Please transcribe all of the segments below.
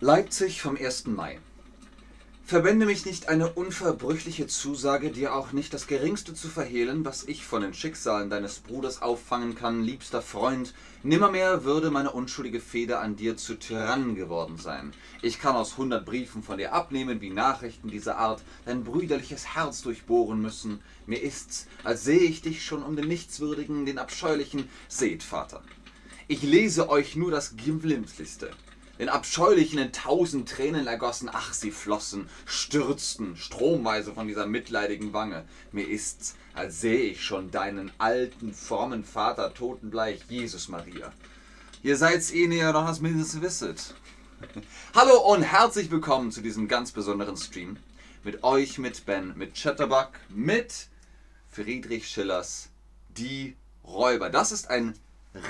Leipzig vom 1. Mai. Verbände mich nicht eine unverbrüchliche Zusage, dir auch nicht das geringste zu verhehlen, was ich von den Schicksalen deines Bruders auffangen kann, liebster Freund. Nimmermehr würde meine unschuldige Feder an dir zu Tyrann geworden sein. Ich kann aus hundert Briefen von dir abnehmen, wie Nachrichten dieser Art dein brüderliches Herz durchbohren müssen. Mir ist's, als sehe ich dich schon um den Nichtswürdigen, den Abscheulichen. Seht, Vater, ich lese euch nur das Glimpflichste den abscheulichen in tausend Tränen ergossen, ach, sie flossen, stürzten stromweise von dieser mitleidigen Wange. Mir ist's, als sähe ich schon deinen alten, frommen Vater totenbleich, Jesus Maria. Ihr seid's eh näher noch das mindestens wisset. Hallo und herzlich willkommen zu diesem ganz besonderen Stream. Mit euch, mit Ben, mit Chatterbug, mit Friedrich Schillers Die Räuber. Das ist ein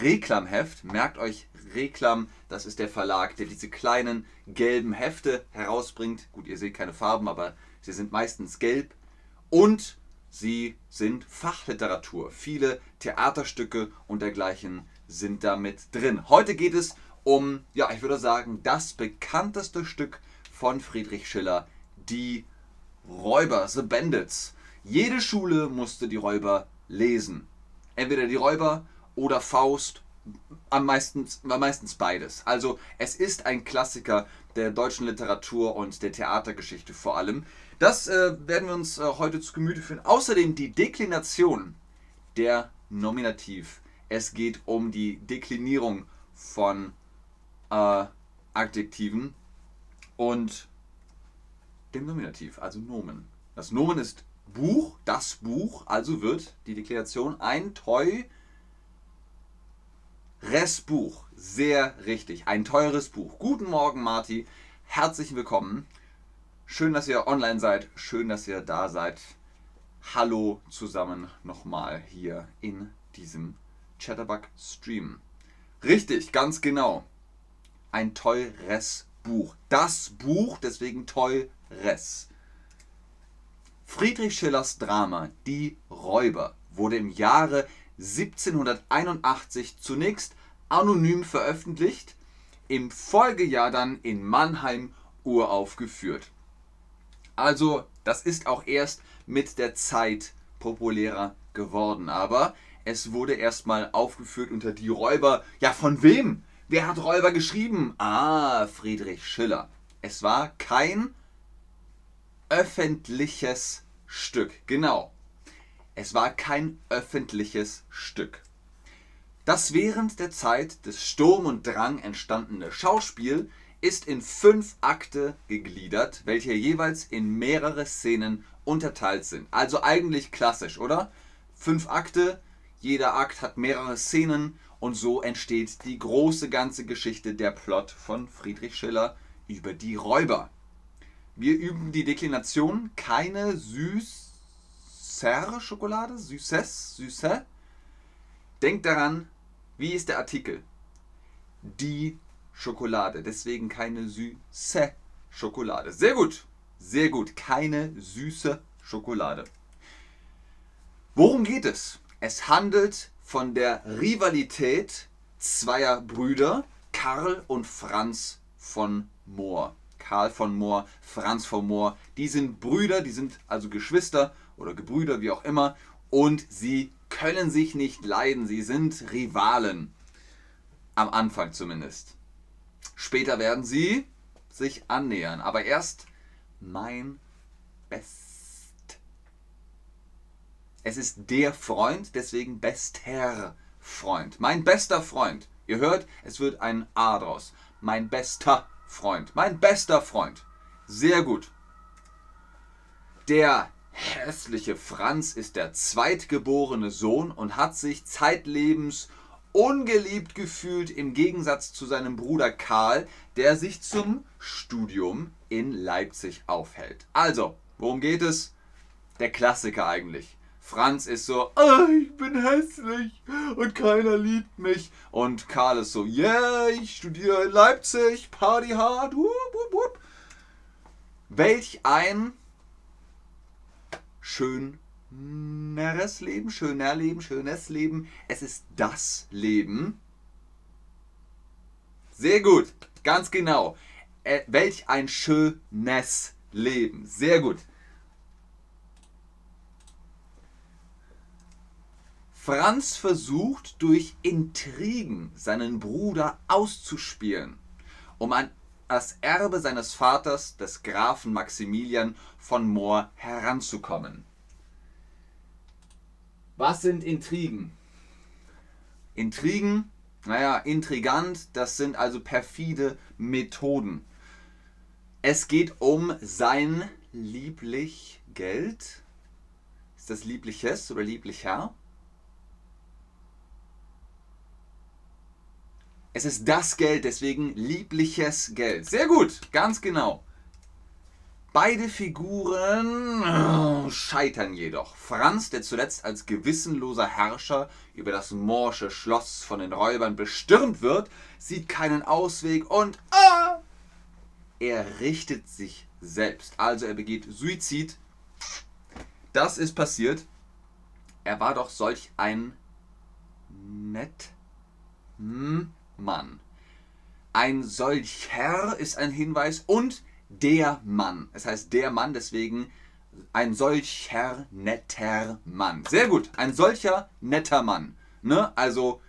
Reklamheft. Merkt euch Reklam, das ist der Verlag, der diese kleinen gelben Hefte herausbringt. Gut, ihr seht keine Farben, aber sie sind meistens gelb. Und sie sind Fachliteratur. Viele Theaterstücke und dergleichen sind damit drin. Heute geht es um, ja, ich würde sagen, das bekannteste Stück von Friedrich Schiller, die Räuber, The Bandits. Jede Schule musste die Räuber lesen. Entweder die Räuber oder Faust am meisten, meistens beides. Also es ist ein Klassiker der deutschen Literatur und der Theatergeschichte vor allem. Das äh, werden wir uns äh, heute zu Gemüte führen. Außerdem die Deklination der Nominativ. Es geht um die Deklinierung von äh, Adjektiven und dem Nominativ, also Nomen. Das Nomen ist Buch, das Buch, also wird die Deklination ein Toi Restbuch, sehr richtig. Ein teures Buch. Guten Morgen, Marti. Herzlich willkommen. Schön, dass ihr online seid. Schön, dass ihr da seid. Hallo zusammen nochmal hier in diesem Chatterbug Stream. Richtig, ganz genau. Ein teures Buch. Das Buch, deswegen teures. Friedrich Schillers Drama Die Räuber wurde im Jahre 1781 zunächst anonym veröffentlicht, im Folgejahr dann in Mannheim uraufgeführt. Also, das ist auch erst mit der Zeit populärer geworden, aber es wurde erstmal aufgeführt unter die Räuber. Ja, von wem? Wer hat Räuber geschrieben? Ah, Friedrich Schiller. Es war kein öffentliches Stück. Genau. Es war kein öffentliches Stück. Das während der Zeit des Sturm und Drang entstandene Schauspiel ist in fünf Akte gegliedert, welche jeweils in mehrere Szenen unterteilt sind. Also eigentlich klassisch, oder? Fünf Akte, jeder Akt hat mehrere Szenen und so entsteht die große ganze Geschichte der Plot von Friedrich Schiller über die Räuber. Wir üben die Deklination keine süß Schokolade, Süßes, Süße. Denkt daran, wie ist der Artikel? Die Schokolade, deswegen keine süße Schokolade. Sehr gut, sehr gut, keine süße Schokolade. Worum geht es? Es handelt von der Rivalität zweier Brüder, Karl und Franz von Mohr. Karl von Mohr, Franz von Mohr, die sind Brüder, die sind also Geschwister oder Gebrüder, wie auch immer, und sie können sich nicht leiden. Sie sind Rivalen. Am Anfang zumindest. Später werden sie sich annähern. Aber erst mein Best. Es ist der Freund, deswegen bester Freund. Mein bester Freund. Ihr hört, es wird ein A draus. Mein bester Freund. Mein bester Freund. Sehr gut. Der hässliche Franz ist der zweitgeborene Sohn und hat sich zeitlebens ungeliebt gefühlt im Gegensatz zu seinem Bruder Karl, der sich zum Studium in Leipzig aufhält. Also, worum geht es? Der Klassiker eigentlich. Franz ist so, oh, ich bin hässlich und keiner liebt mich. Und Karl ist so, yeah, ich studiere in Leipzig, Party hard. Wup, wup, wup. Welch ein schöneres Leben, schöner Leben, schönes Leben. Es ist das Leben. Sehr gut, ganz genau. äh, welch ein schönes Leben. Sehr gut. Franz versucht durch Intrigen seinen Bruder auszuspielen, um an das Erbe seines Vaters, des Grafen Maximilian von Mohr, heranzukommen. Was sind Intrigen? Intrigen, naja, intrigant, das sind also perfide Methoden. Es geht um sein lieblich Geld. Ist das liebliches oder lieblicher? Es ist das Geld, deswegen liebliches Geld. Sehr gut, ganz genau. Beide Figuren oh, scheitern jedoch. Franz, der zuletzt als gewissenloser Herrscher über das morsche Schloss von den Räubern bestürmt wird, sieht keinen Ausweg und ah, er richtet sich selbst. Also er begeht Suizid. Das ist passiert. Er war doch solch ein nett. Hm, Mann. Ein solcher ist ein Hinweis und der Mann. Es heißt der Mann, deswegen ein solcher netter Mann. Sehr gut, ein solcher netter Mann. Ne? Also,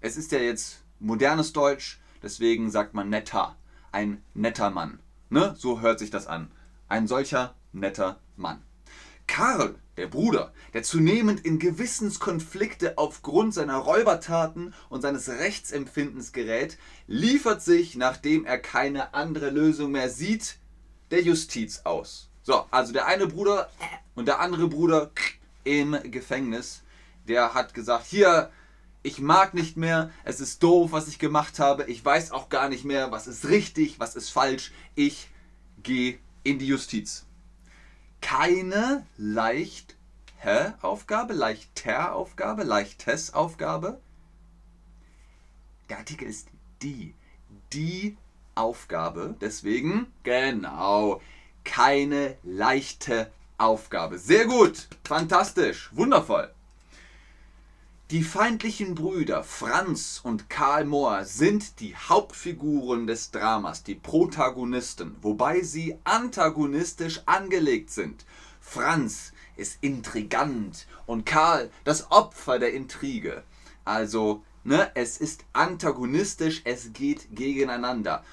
es ist ja jetzt modernes Deutsch, deswegen sagt man netter. Ein netter Mann. Ne? So hört sich das an. Ein solcher netter Mann. Karl, der Bruder, der zunehmend in Gewissenskonflikte aufgrund seiner Räubertaten und seines Rechtsempfindens gerät, liefert sich, nachdem er keine andere Lösung mehr sieht, der Justiz aus. So, also der eine Bruder und der andere Bruder im Gefängnis, der hat gesagt, hier, ich mag nicht mehr, es ist doof, was ich gemacht habe, ich weiß auch gar nicht mehr, was ist richtig, was ist falsch, ich gehe in die Justiz keine leicht Aufgabe, leichter Aufgabe, leichtes Aufgabe. Der Artikel ist die. Die Aufgabe. Deswegen, genau, keine leichte Aufgabe. Sehr gut, fantastisch, wundervoll. Die feindlichen Brüder Franz und Karl Mohr sind die Hauptfiguren des Dramas, die Protagonisten, wobei sie antagonistisch angelegt sind. Franz ist intrigant und Karl das Opfer der Intrige. Also, ne, es ist antagonistisch, es geht gegeneinander.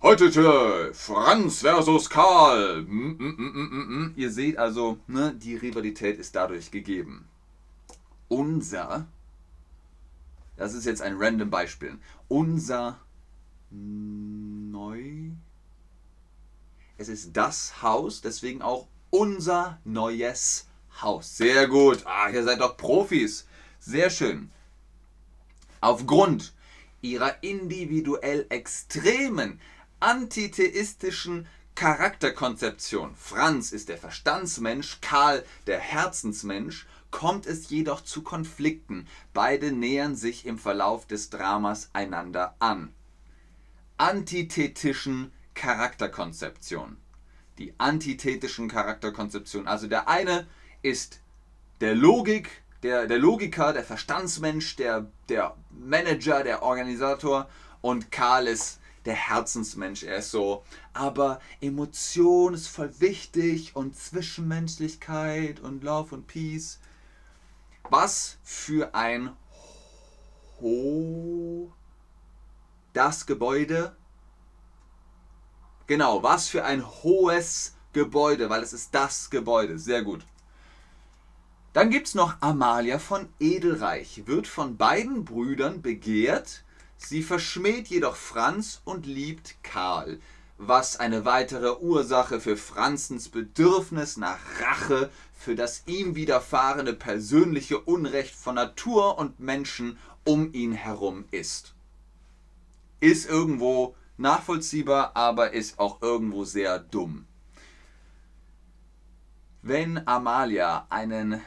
Heute Franz versus Karl. Mm, mm, mm, Ihr seht also, ne, die Rivalität ist dadurch gegeben unser, das ist jetzt ein random Beispiel, unser neu, es ist das Haus, deswegen auch unser neues Haus. Sehr gut. Ah, ihr seid doch Profis. Sehr schön. Aufgrund ihrer individuell extremen antitheistischen Charakterkonzeption, Franz ist der Verstandsmensch, Karl der Herzensmensch, kommt es jedoch zu Konflikten. Beide nähern sich im Verlauf des Dramas einander an. Antithetischen Charakterkonzeption. Die antithetischen Charakterkonzeption. Also der eine ist der Logik, der, der Logiker, der Verstandsmensch, der, der Manager, der Organisator und Karl ist der Herzensmensch. Er ist so, aber Emotion ist voll wichtig und Zwischenmenschlichkeit und Love und Peace. Was für ein Ho. Das Gebäude. Genau, was für ein hohes Gebäude, weil es ist das Gebäude. Sehr gut. Dann gibt es noch Amalia von Edelreich, wird von beiden Brüdern begehrt. Sie verschmäht jedoch Franz und liebt Karl was eine weitere Ursache für Franzens Bedürfnis nach Rache für das ihm widerfahrene persönliche Unrecht von Natur und Menschen um ihn herum ist. Ist irgendwo nachvollziehbar, aber ist auch irgendwo sehr dumm. Wenn Amalia einen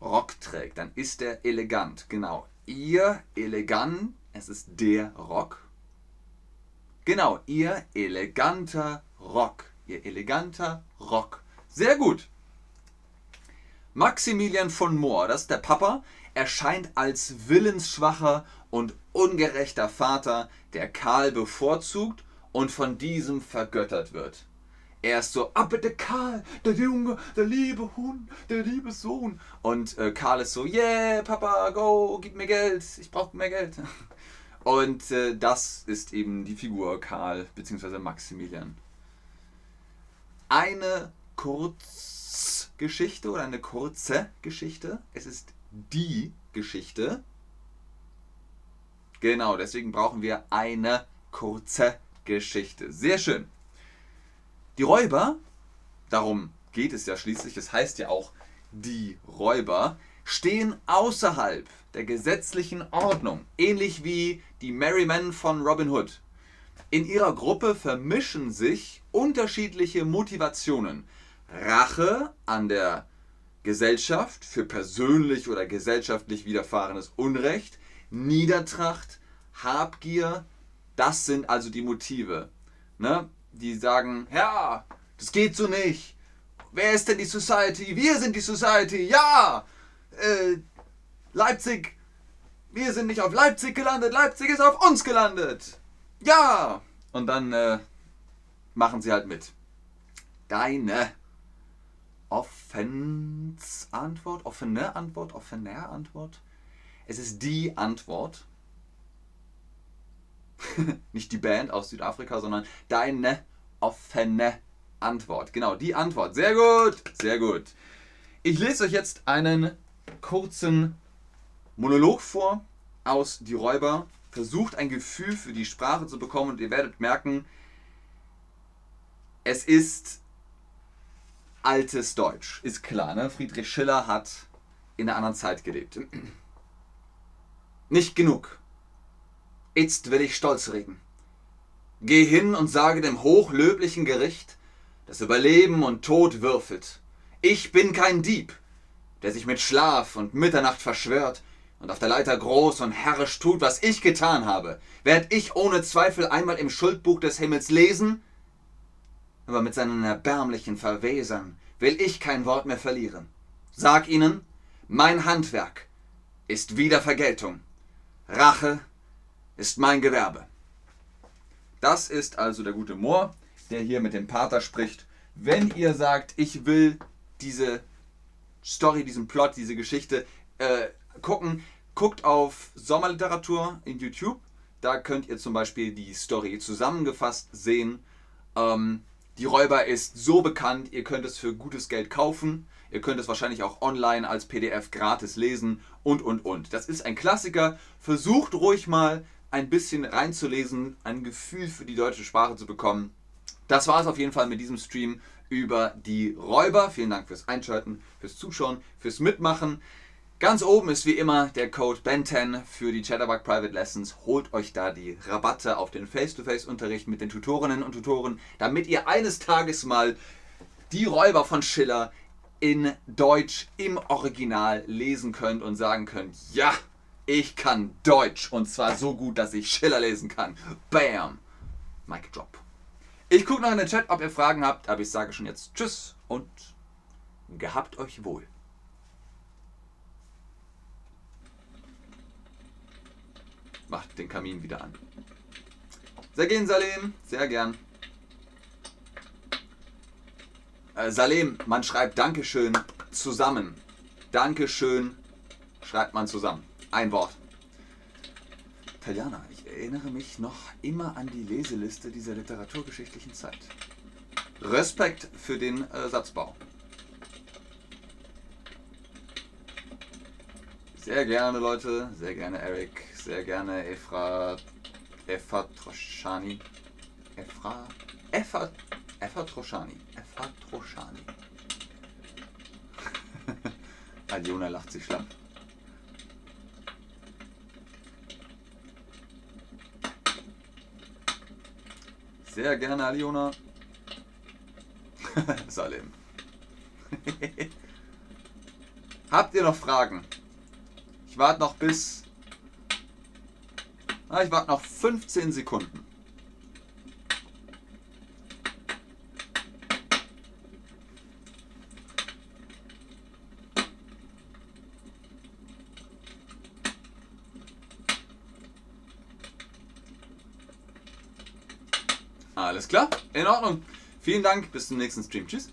Rock trägt, dann ist er elegant. Genau. Ihr elegant, es ist der Rock Genau, ihr eleganter Rock. Ihr eleganter Rock. Sehr gut. Maximilian von Mohr, das ist der Papa, erscheint als willensschwacher und ungerechter Vater, der Karl bevorzugt und von diesem vergöttert wird. Er ist so, aber der Karl, der Junge, der liebe Hund, der liebe Sohn. Und äh, Karl ist so, yeah, Papa, go, gib mir Geld, ich brauche mehr Geld. Und äh, das ist eben die Figur Karl bzw. Maximilian. Eine Kurzgeschichte oder eine kurze Geschichte. Es ist die Geschichte. Genau, deswegen brauchen wir eine kurze Geschichte. Sehr schön. Die Räuber, darum geht es ja schließlich, es heißt ja auch die Räuber, stehen außerhalb der gesetzlichen Ordnung, ähnlich wie die Merrymen von Robin Hood. In ihrer Gruppe vermischen sich unterschiedliche Motivationen. Rache an der Gesellschaft für persönlich oder gesellschaftlich widerfahrenes Unrecht, Niedertracht, Habgier, das sind also die Motive. Ne? Die sagen, ja, das geht so nicht. Wer ist denn die Society? Wir sind die Society, ja! Äh, Leipzig, wir sind nicht auf Leipzig gelandet, Leipzig ist auf uns gelandet. Ja! Und dann äh, machen sie halt mit. Deine Offensantwort, offene Antwort, offener Antwort. Es ist die Antwort. Nicht die Band aus Südafrika, sondern deine offene Antwort. Genau, die Antwort. Sehr gut, sehr gut. Ich lese euch jetzt einen kurzen Monolog vor aus Die Räuber. Versucht ein Gefühl für die Sprache zu bekommen und ihr werdet merken, es ist altes Deutsch. Ist klar, ne? Friedrich Schiller hat in einer anderen Zeit gelebt. Nicht genug. Jetzt will ich stolz reden. Geh hin und sage dem hochlöblichen Gericht, das über Leben und Tod würfelt. Ich bin kein Dieb, der sich mit Schlaf und Mitternacht verschwört und auf der Leiter groß und herrisch tut, was ich getan habe, werd ich ohne Zweifel einmal im Schuldbuch des Himmels lesen, aber mit seinen erbärmlichen Verwesern will ich kein Wort mehr verlieren. Sag ihnen, mein Handwerk ist wieder Vergeltung. Rache ist mein Gewerbe. Das ist also der gute Moor, der hier mit dem Pater spricht. Wenn ihr sagt, ich will diese Story, diesen Plot, diese Geschichte äh, gucken, guckt auf Sommerliteratur in YouTube. Da könnt ihr zum Beispiel die Story zusammengefasst sehen. Ähm, die Räuber ist so bekannt, ihr könnt es für gutes Geld kaufen. Ihr könnt es wahrscheinlich auch online als PDF gratis lesen und und und. Das ist ein Klassiker. Versucht ruhig mal ein bisschen reinzulesen, ein Gefühl für die deutsche Sprache zu bekommen. Das war es auf jeden Fall mit diesem Stream über die Räuber. Vielen Dank fürs Einschalten, fürs Zuschauen, fürs Mitmachen. Ganz oben ist wie immer der Code BEN10 für die Chatterbug Private Lessons. Holt euch da die Rabatte auf den Face-to-Face-Unterricht mit den Tutorinnen und Tutoren, damit ihr eines Tages mal die Räuber von Schiller in Deutsch im Original lesen könnt und sagen könnt, ja, ich kann Deutsch und zwar so gut, dass ich Schiller lesen kann. Bam! Mic drop. Ich gucke noch in den Chat, ob ihr Fragen habt, aber ich sage schon jetzt Tschüss und gehabt euch wohl. Macht den Kamin wieder an. Sehr gern, Salem. Sehr gern. Äh, Salem, man schreibt Dankeschön zusammen. Dankeschön schreibt man zusammen. Ein Wort. Taljana, ich erinnere mich noch immer an die Leseliste dieser literaturgeschichtlichen Zeit. Respekt für den äh, Satzbau. Sehr gerne, Leute. Sehr gerne, Eric. Sehr gerne, Efra. Efra Troschani. Efra. Efra. Efra Troschani. Efra Troschani. Aliona lacht sich schlapp. Sehr gerne, Aliona. Salim. Habt ihr noch Fragen? Ich warte noch bis... Ah, ich warte noch 15 Sekunden. Alles klar, in Ordnung. Vielen Dank, bis zum nächsten Stream. Tschüss.